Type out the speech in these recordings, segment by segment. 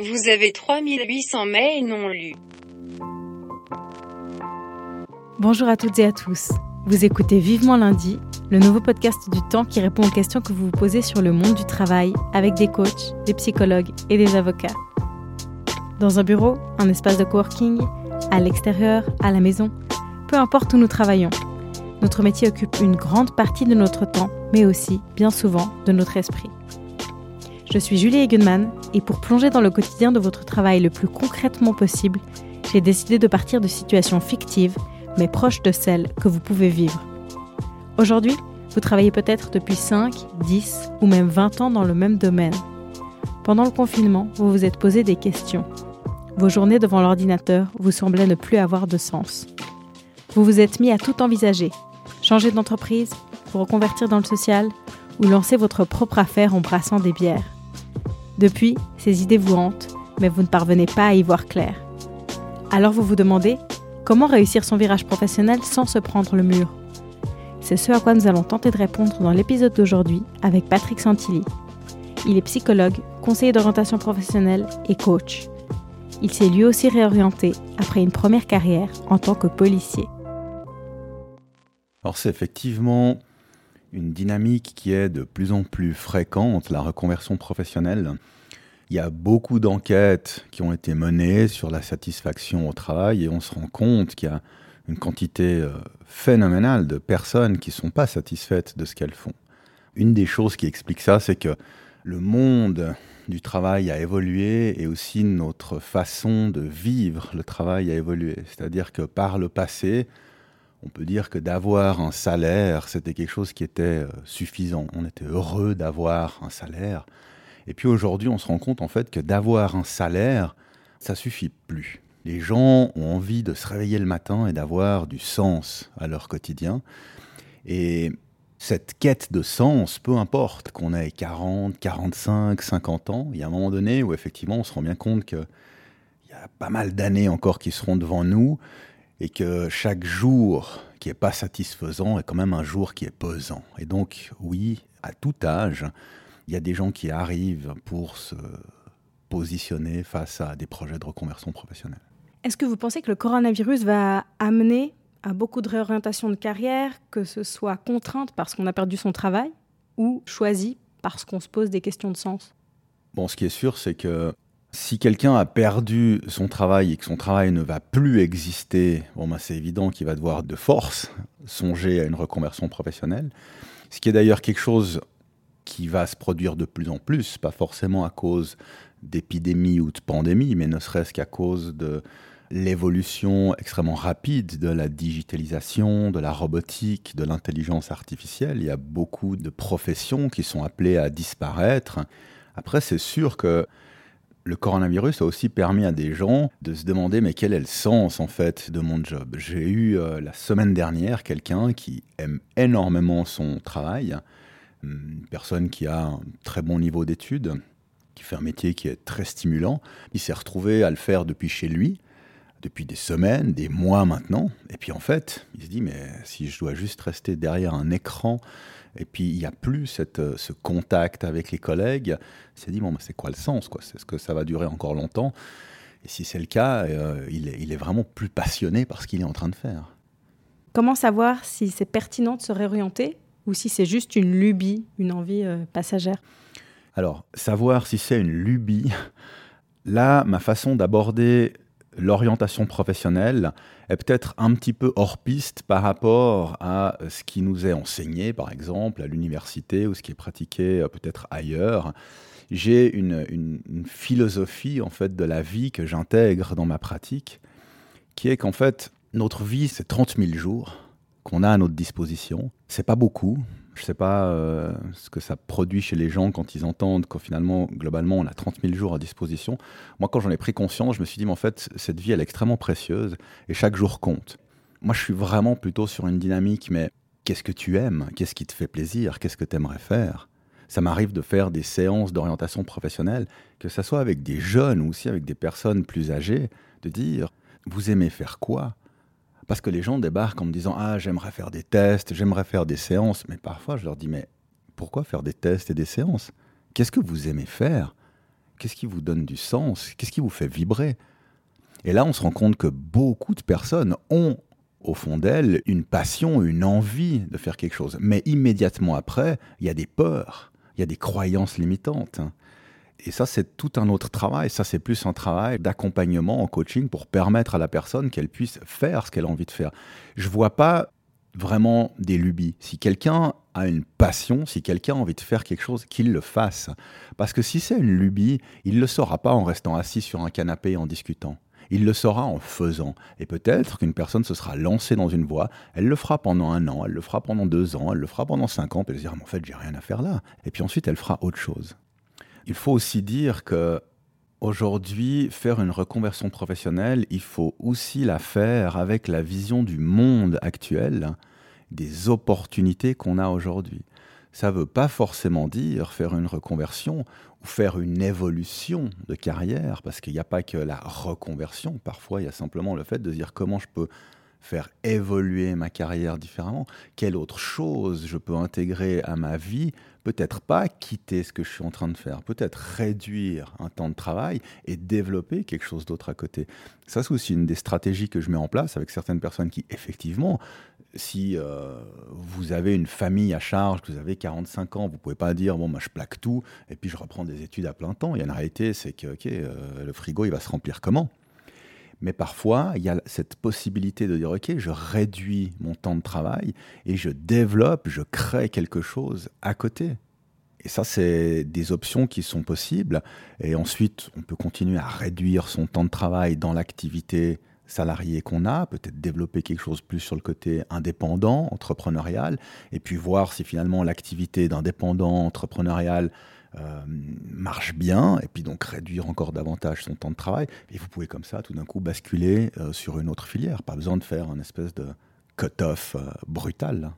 Vous avez 3800 mails non lus. Bonjour à toutes et à tous. Vous écoutez Vivement lundi, le nouveau podcast du temps qui répond aux questions que vous vous posez sur le monde du travail avec des coachs, des psychologues et des avocats. Dans un bureau, un espace de coworking, à l'extérieur, à la maison, peu importe où nous travaillons. Notre métier occupe une grande partie de notre temps, mais aussi, bien souvent, de notre esprit. Je suis Julie Egenman et pour plonger dans le quotidien de votre travail le plus concrètement possible, j'ai décidé de partir de situations fictives, mais proches de celles que vous pouvez vivre. Aujourd'hui, vous travaillez peut-être depuis 5, 10 ou même 20 ans dans le même domaine. Pendant le confinement, vous vous êtes posé des questions. Vos journées devant l'ordinateur vous semblaient ne plus avoir de sens. Vous vous êtes mis à tout envisager. Changer d'entreprise, vous reconvertir dans le social ou lancer votre propre affaire en brassant des bières. Depuis, ces idées vous hantent, mais vous ne parvenez pas à y voir clair. Alors vous vous demandez comment réussir son virage professionnel sans se prendre le mur? C'est ce à quoi nous allons tenter de répondre dans l'épisode d'aujourd'hui avec Patrick Santilli. Il est psychologue, conseiller d'orientation professionnelle et coach. Il s'est lui aussi réorienté après une première carrière en tant que policier. Alors c'est effectivement une dynamique qui est de plus en plus fréquente, la reconversion professionnelle. Il y a beaucoup d'enquêtes qui ont été menées sur la satisfaction au travail et on se rend compte qu'il y a une quantité euh, phénoménale de personnes qui ne sont pas satisfaites de ce qu'elles font. Une des choses qui explique ça, c'est que le monde du travail a évolué et aussi notre façon de vivre le travail a évolué. C'est-à-dire que par le passé, on peut dire que d'avoir un salaire, c'était quelque chose qui était euh, suffisant. On était heureux d'avoir un salaire. Et puis aujourd'hui, on se rend compte en fait que d'avoir un salaire, ça suffit plus. Les gens ont envie de se réveiller le matin et d'avoir du sens à leur quotidien. Et cette quête de sens, peu importe qu'on ait 40, 45, 50 ans, il y a un moment donné où effectivement on se rend bien compte qu'il y a pas mal d'années encore qui seront devant nous et que chaque jour qui n'est pas satisfaisant est quand même un jour qui est pesant. Et donc, oui, à tout âge, il y a des gens qui arrivent pour se positionner face à des projets de reconversion professionnelle. Est-ce que vous pensez que le coronavirus va amener à beaucoup de réorientation de carrière, que ce soit contrainte parce qu'on a perdu son travail ou choisie parce qu'on se pose des questions de sens? Bon, ce qui est sûr, c'est que si quelqu'un a perdu son travail et que son travail ne va plus exister, bon, ben c'est évident qu'il va devoir de force songer à une reconversion professionnelle. Ce qui est d'ailleurs quelque chose qui va se produire de plus en plus, pas forcément à cause d'épidémies ou de pandémies, mais ne serait-ce qu'à cause de l'évolution extrêmement rapide de la digitalisation, de la robotique, de l'intelligence artificielle. Il y a beaucoup de professions qui sont appelées à disparaître. Après, c'est sûr que le coronavirus a aussi permis à des gens de se demander mais quel est le sens en fait de mon job? J'ai eu euh, la semaine dernière quelqu'un qui aime énormément son travail, une personne qui a un très bon niveau d'études, qui fait un métier qui est très stimulant. Il s'est retrouvé à le faire depuis chez lui, depuis des semaines, des mois maintenant. Et puis en fait, il se dit mais si je dois juste rester derrière un écran et puis il n'y a plus cette, euh, ce contact avec les collègues. Il s'est dit, bon, c'est quoi le sens quoi? Est-ce que ça va durer encore longtemps Et si c'est le cas, euh, il, est, il, est, vraiment plus passionné par ce qu'il est en train de faire. Comment savoir si c'est pertinent de se réorienter ou si c'est juste une lubie, une envie euh, passagère? Alors, savoir si c'est une lubie, là, ma façon d'aborder l'orientation professionnelle est peut-être un petit peu hors piste par rapport à ce qui nous est enseigné, par exemple, à l'université ou ce qui est pratiqué euh, peut-être ailleurs. J'ai une, une, philosophie en fait de la vie que j'intègre dans ma pratique, qui est qu'en fait notre vie c'est 30 000 jours qu'on a à notre disposition. C'est pas beaucoup, je ne sais pas euh, ce que ça produit chez les gens quand ils entendent qu'au finalement, globalement, on a 30 000 jours à disposition. Moi, quand j'en ai pris conscience, je me suis dit, mais en fait, cette vie, elle est extrêmement précieuse et chaque jour compte. Moi, je suis vraiment plutôt sur une dynamique, mais qu'est-ce que tu aimes? Qu'est-ce qui te fait plaisir? Qu'est-ce que tu aimerais faire? Ça m'arrive de faire des séances d'orientation professionnelle, que ce soit avec des jeunes ou aussi avec des personnes plus âgées, de dire, vous aimez faire quoi? Parce que les gens débarquent en me disant Ah, j'aimerais faire des tests, j'aimerais faire des séances. Mais parfois, je leur dis Mais pourquoi faire des tests et des séances? Qu'est-ce que vous aimez faire? Qu'est-ce qui vous donne du sens? Qu'est-ce qui vous fait vibrer? Et là, on se rend compte que beaucoup de personnes ont au fond d'elles une passion, une envie de faire quelque chose. Mais immédiatement après, il y a des peurs, il y a des croyances limitantes. Et ça, c'est tout un autre travail. Ça, c'est plus un travail d'accompagnement en coaching pour permettre à la personne qu'elle puisse faire ce qu'elle a envie de faire. Je vois pas vraiment des lubies. Si quelqu'un a une passion, si quelqu'un a envie de faire quelque chose, qu'il le fasse. Parce que si c'est une lubie, il ne le saura pas en restant assis sur un canapé en discutant. Il le saura en faisant. Et peut-être qu'une personne se sera lancée dans une voie, elle le fera pendant un an, elle le fera pendant deux ans, elle le fera pendant cinq ans, puis elle se dira, en fait, j'ai rien à faire là. Et puis ensuite, elle fera autre chose. Il faut aussi dire que Aujourd'hui, faire une reconversion professionnelle, il faut aussi la faire avec la vision du monde actuel, des opportunités qu'on a aujourd'hui. Ça ne veut pas forcément dire faire une reconversion ou faire une évolution de carrière, parce qu'il n'y a pas que la reconversion. Parfois, il y a simplement le fait de dire comment je peux faire évoluer ma carrière différemment, quelle autre chose je peux intégrer à ma vie, peut-être pas quitter ce que je suis en train de faire, peut-être réduire un temps de travail et développer quelque chose d'autre à côté. Ça, c'est aussi une des stratégies que je mets en place avec certaines personnes qui, effectivement, si euh, vous avez une famille à charge, que vous avez 45 ans, vous pouvez pas dire bon, moi je plaque tout et puis je reprends des études à plein temps. Il y a une réalité, c'est que euh, le frigo il va se remplir comment? Mais parfois, il y a cette possibilité de dire, OK, je réduis mon temps de travail et je développe, je crée quelque chose à côté. Et ça, c'est des options qui sont possibles. Et ensuite, on peut continuer à réduire son temps de travail dans l'activité salariée qu'on a, peut-être développer quelque chose plus sur le côté indépendant, entrepreneurial, et puis voir si finalement l'activité d'indépendant, entrepreneurial, euh, marche bien, et puis donc réduire encore davantage son temps de travail. Et vous pouvez comme ça tout d'un coup basculer euh, sur une autre filière. Pas besoin de faire un espèce de cut-off euh, brutal.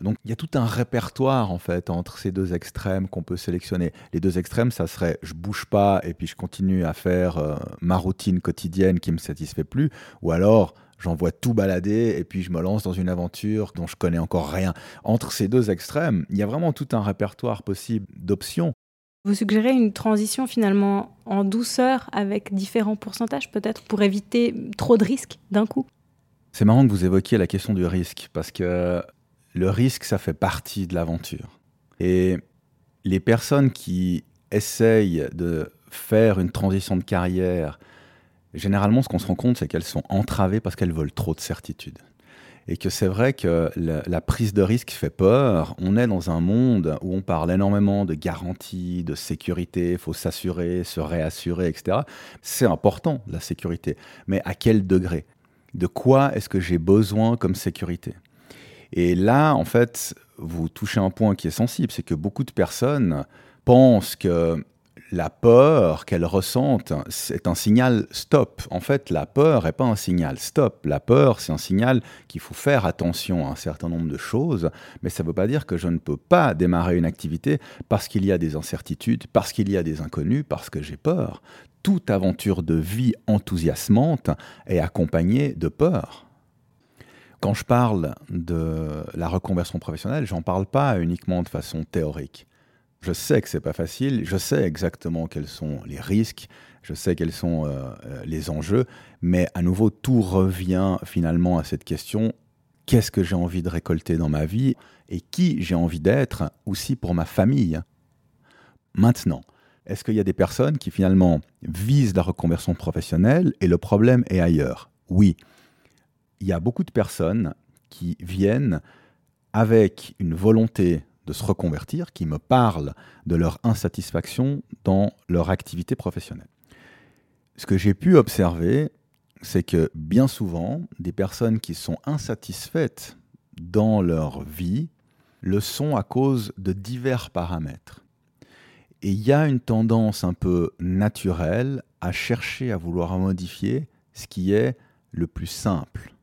Donc il y a tout un répertoire en fait entre ces deux extrêmes qu'on peut sélectionner. Les deux extrêmes, ça serait je bouge pas et puis je continue à faire ma routine quotidienne qui me satisfait plus, ou alors j'envoie tout balader et puis je me lance dans une aventure dont je connais encore rien. Entre ces deux extrêmes, il y a vraiment tout un répertoire possible d'options. Vous suggérez une transition finalement en douceur avec différents pourcentages peut-être pour éviter trop de risques d'un coup? C'est marrant que vous évoquiez la question du risque parce que le risque, ça fait partie de l'aventure. Et les personnes qui essayent de faire une transition de carrière, généralement ce qu'on se rend compte, c'est qu'elles sont entravées parce qu'elles veulent trop de certitude et que c'est vrai que la, prise de risque fait peur. On est dans un monde où on parle énormément de garanties, de sécurité, il faut s'assurer, se réassurer, etc. C'est important, la sécurité. Mais à quel degré? De quoi est-ce que j'ai besoin comme sécurité? Et là, en fait, vous touchez un point qui est sensible, c'est que beaucoup de personnes pensent que la peur qu'elle ressentent, c'est un signal stop. En fait, la peur n'est pas un signal stop. La peur, c'est un signal qu'il faut faire attention à un certain nombre de choses, mais ça ne veut pas dire que je ne peux pas démarrer une activité parce qu'il y a des incertitudes, parce qu'il y a des inconnus, parce que j'ai peur. Toute aventure de vie enthousiasmante est accompagnée de peur. Quand je parle de la reconversion professionnelle, j'en parle pas uniquement de façon théorique. Je sais que c'est pas facile, je sais exactement quels sont les risques, je sais quels sont euh, euh, les enjeux, mais à nouveau, tout revient finalement à cette question qu'est-ce que j'ai envie de récolter dans ma vie et qui j'ai envie d'être aussi pour ma famille? Maintenant, est-ce qu'il y a des personnes qui finalement visent la reconversion professionnelle et le problème est ailleurs? Oui. Il y a beaucoup de personnes qui viennent avec une volonté de se reconvertir, qui me parlent de leur insatisfaction dans leur activité professionnelle. Ce que j'ai pu observer, c'est que bien souvent, des personnes qui sont insatisfaites dans leur vie le sont à cause de divers paramètres. Et il y a une tendance un peu naturelle à chercher à vouloir modifier ce qui est le plus simple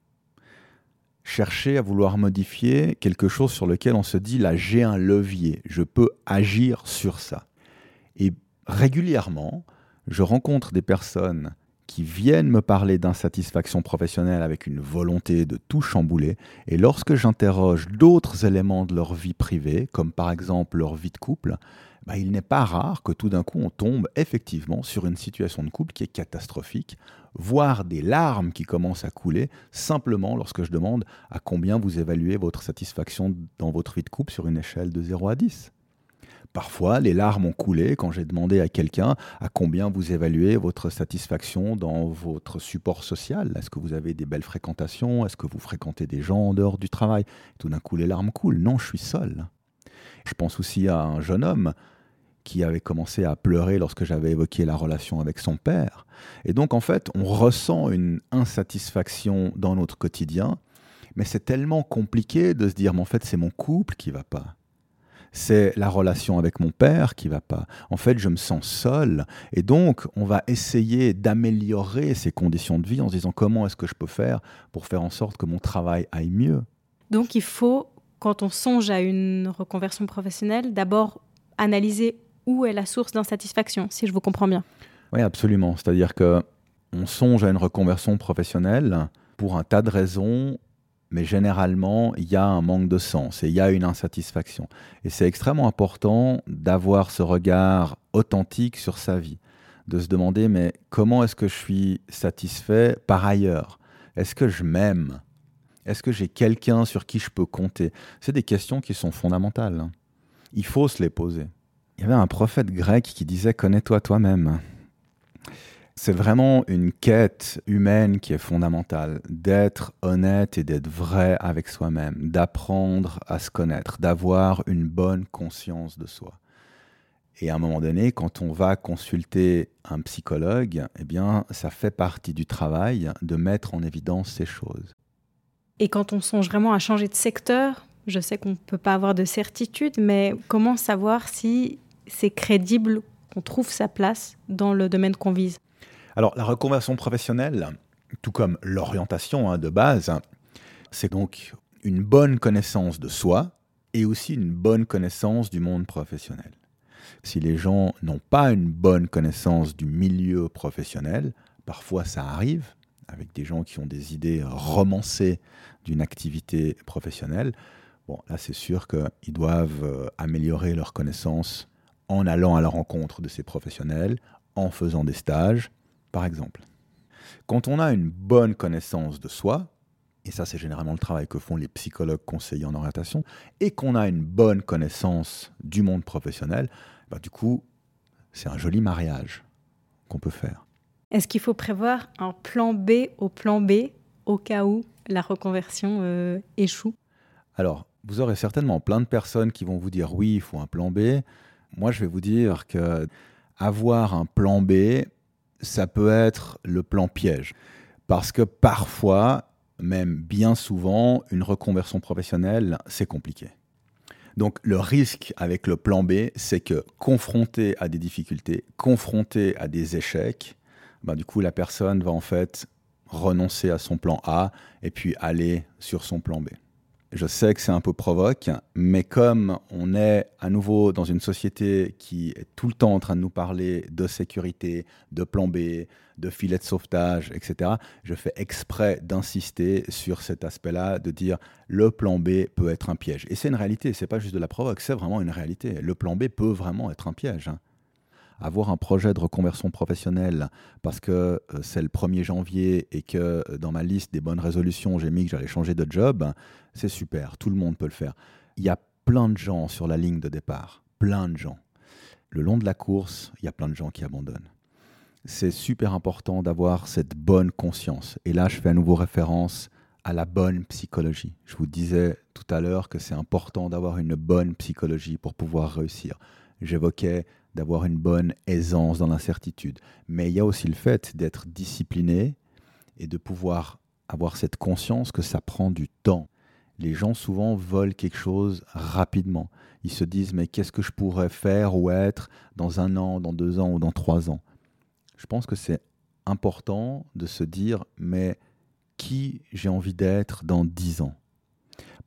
chercher à vouloir modifier quelque chose sur lequel on se dit là j'ai un levier, je peux agir sur ça. Et régulièrement, je rencontre des personnes qui viennent me parler d'insatisfaction professionnelle avec une volonté de tout chambouler. Et lorsque j'interroge d'autres éléments de leur vie privée, comme par exemple leur vie de couple, bah, il n'est pas rare que tout d'un coup on tombe effectivement sur une situation de couple qui est catastrophique, voire des larmes qui commencent à couler simplement lorsque je demande à combien vous évaluez votre satisfaction dans votre vie de couple sur une échelle de 0 à 10. Parfois, les larmes ont coulé quand j'ai demandé à quelqu'un à combien vous évaluez votre satisfaction dans votre support social. Est-ce que vous avez des belles fréquentations? Est-ce que vous fréquentez des gens en dehors du travail? Tout d'un coup, les larmes coulent. Non, je suis seul. Je pense aussi à un jeune homme qui avait commencé à pleurer lorsque j'avais évoqué la relation avec son père. Et donc, en fait, on ressent une insatisfaction dans notre quotidien, mais c'est tellement compliqué de se dire, mais en fait, c'est mon couple qui va pas c'est la relation avec mon père qui va pas. En fait, je me sens seul. Et donc, on va essayer d'améliorer ces conditions de vie en se disant comment est-ce que je peux faire pour faire en sorte que mon travail aille mieux. Donc, il faut, quand on songe à une reconversion professionnelle, d'abord analyser où est la source d'insatisfaction, si je vous comprends bien. Oui, absolument. C'est-à-dire que on songe à une reconversion professionnelle pour un tas de raisons mais généralement, il y a un manque de sens et il y a une insatisfaction. Et c'est extrêmement important d'avoir ce regard authentique sur sa vie, de se demander, mais comment est-ce que je suis satisfait par ailleurs? Est-ce que je m'aime? Est-ce que j'ai quelqu'un sur qui je peux compter? C'est des questions qui sont fondamentales. Hein. Il faut se les poser. Il y avait un prophète grec qui disait, connais-toi toi-même. C'est vraiment une quête humaine qui est fondamentale, d'être honnête et d'être vrai avec soi-même, d'apprendre à se connaître, d'avoir une bonne conscience de soi. Et à un moment donné, quand on va consulter un psychologue, eh bien, ça fait partie du travail de mettre en évidence ces choses. Et quand on songe vraiment à changer de secteur, je sais qu'on ne peut pas avoir de certitude, mais comment savoir si c'est crédible qu'on trouve sa place dans le domaine qu'on vise? Alors, la reconversion professionnelle, tout comme l'orientation hein, de base, c'est donc une bonne connaissance de soi et aussi une bonne connaissance du monde professionnel. Si les gens n'ont pas une bonne connaissance du milieu professionnel, parfois ça arrive avec des gens qui ont des idées romancées d'une activité professionnelle. Bon, là c'est sûr qu'ils doivent euh, améliorer leurs connaissances en allant à la rencontre de ces professionnels, en faisant des stages, par exemple, quand on a une bonne connaissance de soi, et ça c'est généralement le travail que font les psychologues conseillers en orientation, et qu'on a une bonne connaissance du monde professionnel, bah, du coup, c'est un joli mariage qu'on peut faire. Est-ce qu'il faut prévoir un plan B au plan B au cas où la reconversion euh, échoue? Alors, vous aurez certainement plein de personnes qui vont vous dire oui, il faut un plan B. Moi, je vais vous dire que avoir un plan B, ça peut être le plan piège. Parce que parfois, même bien souvent, une reconversion professionnelle, c'est compliqué. Donc le risque avec le plan B, c'est que confronté à des difficultés, confronté à des échecs, ben, du coup la personne va en fait renoncer à son plan A et puis aller sur son plan B. Je sais que c'est un peu provoque, mais comme on est à nouveau dans une société qui est tout le temps en train de nous parler de sécurité, de plan B, de filet de sauvetage, etc., je fais exprès d'insister sur cet aspect-là, de dire le plan B peut être un piège. Et c'est une réalité, c'est pas juste de la provoque, c'est vraiment une réalité. Le plan B peut vraiment être un piège. Avoir un projet de reconversion professionnelle parce que euh, c'est le 1er janvier et que euh, dans ma liste des bonnes résolutions, j'ai mis que j'allais changer de job, c'est super, tout le monde peut le faire. Il y a plein de gens sur la ligne de départ, plein de gens. Le long de la course, il y a plein de gens qui abandonnent. C'est super important d'avoir cette bonne conscience. Et là, je fais à nouveau référence à la bonne psychologie. Je vous disais tout à l'heure que c'est important d'avoir une bonne psychologie pour pouvoir réussir. J'évoquais d'avoir une bonne aisance dans l'incertitude. Mais il y a aussi le fait d'être discipliné et de pouvoir avoir cette conscience que ça prend du temps. Les gens souvent veulent quelque chose rapidement. Ils se disent mais qu'est-ce que je pourrais faire ou être dans un an, dans deux ans ou dans trois ans? Je pense que c'est important de se dire mais qui j'ai envie d'être dans dix ans?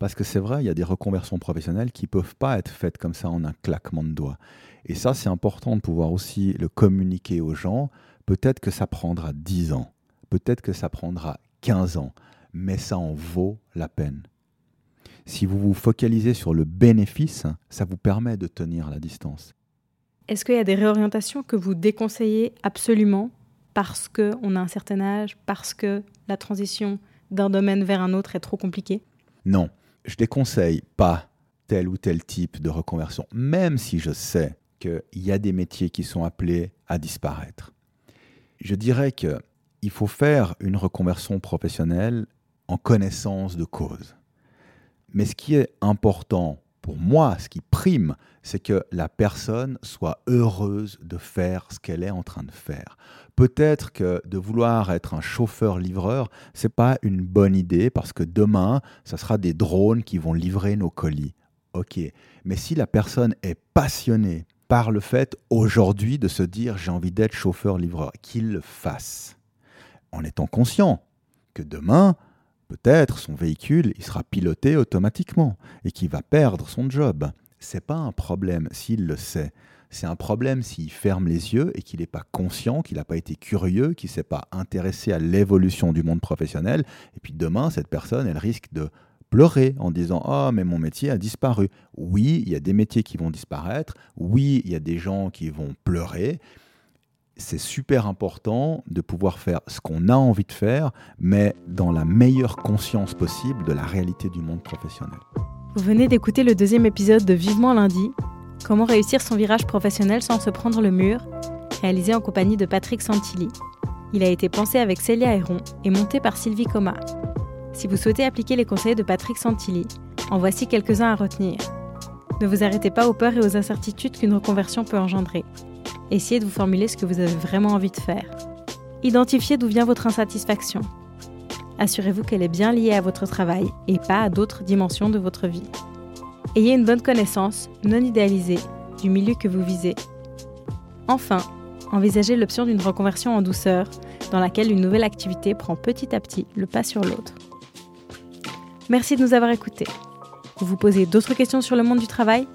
Parce que c'est vrai, il y a des reconversions professionnelles qui ne peuvent pas être faites comme ça en un claquement de doigts. Et ça, c'est important de pouvoir aussi le communiquer aux gens Peut-être que ça prendra 10 ans, peut-être que ça prendra 15 ans, mais ça en vaut la peine. Si vous vous focalisez sur le bénéfice, ça vous permet de tenir la distance. Est-ce qu'il y a des réorientations que vous déconseillez absolument parce qu'on a un certain âge, parce que la transition d'un domaine vers un autre est trop compliquée? Non, je déconseille pas tel ou tel type de reconversion, même si je sais qu'il y a des métiers qui sont appelés à disparaître. Je dirais qu'il faut faire une reconversion professionnelle en connaissance de cause. Mais ce qui est important pour moi, ce qui prime, c'est que la personne soit heureuse de faire ce qu'elle est en train de faire. Peut-être que de vouloir être un chauffeur-livreur, c'est pas une bonne idée parce que demain, ça sera des drones qui vont livrer nos colis. OK. Mais si la personne est passionnée par le fait aujourd'hui de se dire j'ai envie d'être chauffeur-livreur, qu'il le fasse en étant conscient que demain, peut-être son véhicule, il sera piloté automatiquement et qu'il va perdre son job. C'est pas un problème s'il le sait. C'est un problème s'il ferme les yeux et qu'il n'est pas conscient, qu'il n'a pas été curieux, qu'il ne s'est pas intéressé à l'évolution du monde professionnel. Et puis demain, cette personne, elle risque de pleurer en disant Oh, mais mon métier a disparu. Oui, il y a des métiers qui vont disparaître. Oui, il y a des gens qui vont pleurer c'est super important de pouvoir faire ce qu'on a envie de faire, mais dans la meilleure conscience possible de la réalité du monde professionnel. Vous venez d'écouter le deuxième épisode de Vivement lundi, Comment réussir son virage professionnel sans se prendre le mur, réalisé en compagnie de Patrick Santilli. Il a été pensé avec Célia Héron et monté par Sylvie Coma. Si vous souhaitez appliquer les conseils de Patrick Santilli, en voici quelques-uns à retenir. Ne vous arrêtez pas aux peurs et aux incertitudes qu'une reconversion peut engendrer. Essayez de vous formuler ce que vous avez vraiment envie de faire. Identifiez d'où vient votre insatisfaction. Assurez-vous qu'elle est bien liée à votre travail et pas à d'autres dimensions de votre vie. Ayez une bonne connaissance, non idéalisée, du milieu que vous visez. Enfin, envisagez l'option d'une reconversion en douceur, dans laquelle une nouvelle activité prend petit à petit le pas sur l'autre. Merci de nous avoir écoutés. Vous vous posez d'autres questions sur le monde du travail?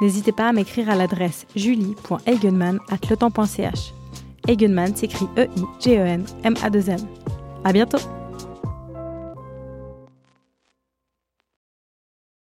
N'hésitez pas à m'écrire à l'adresse julie.eigenman.letemps.ch. Eigenman s'écrit E-I-G-E-N-M-A-2-M. À bientôt!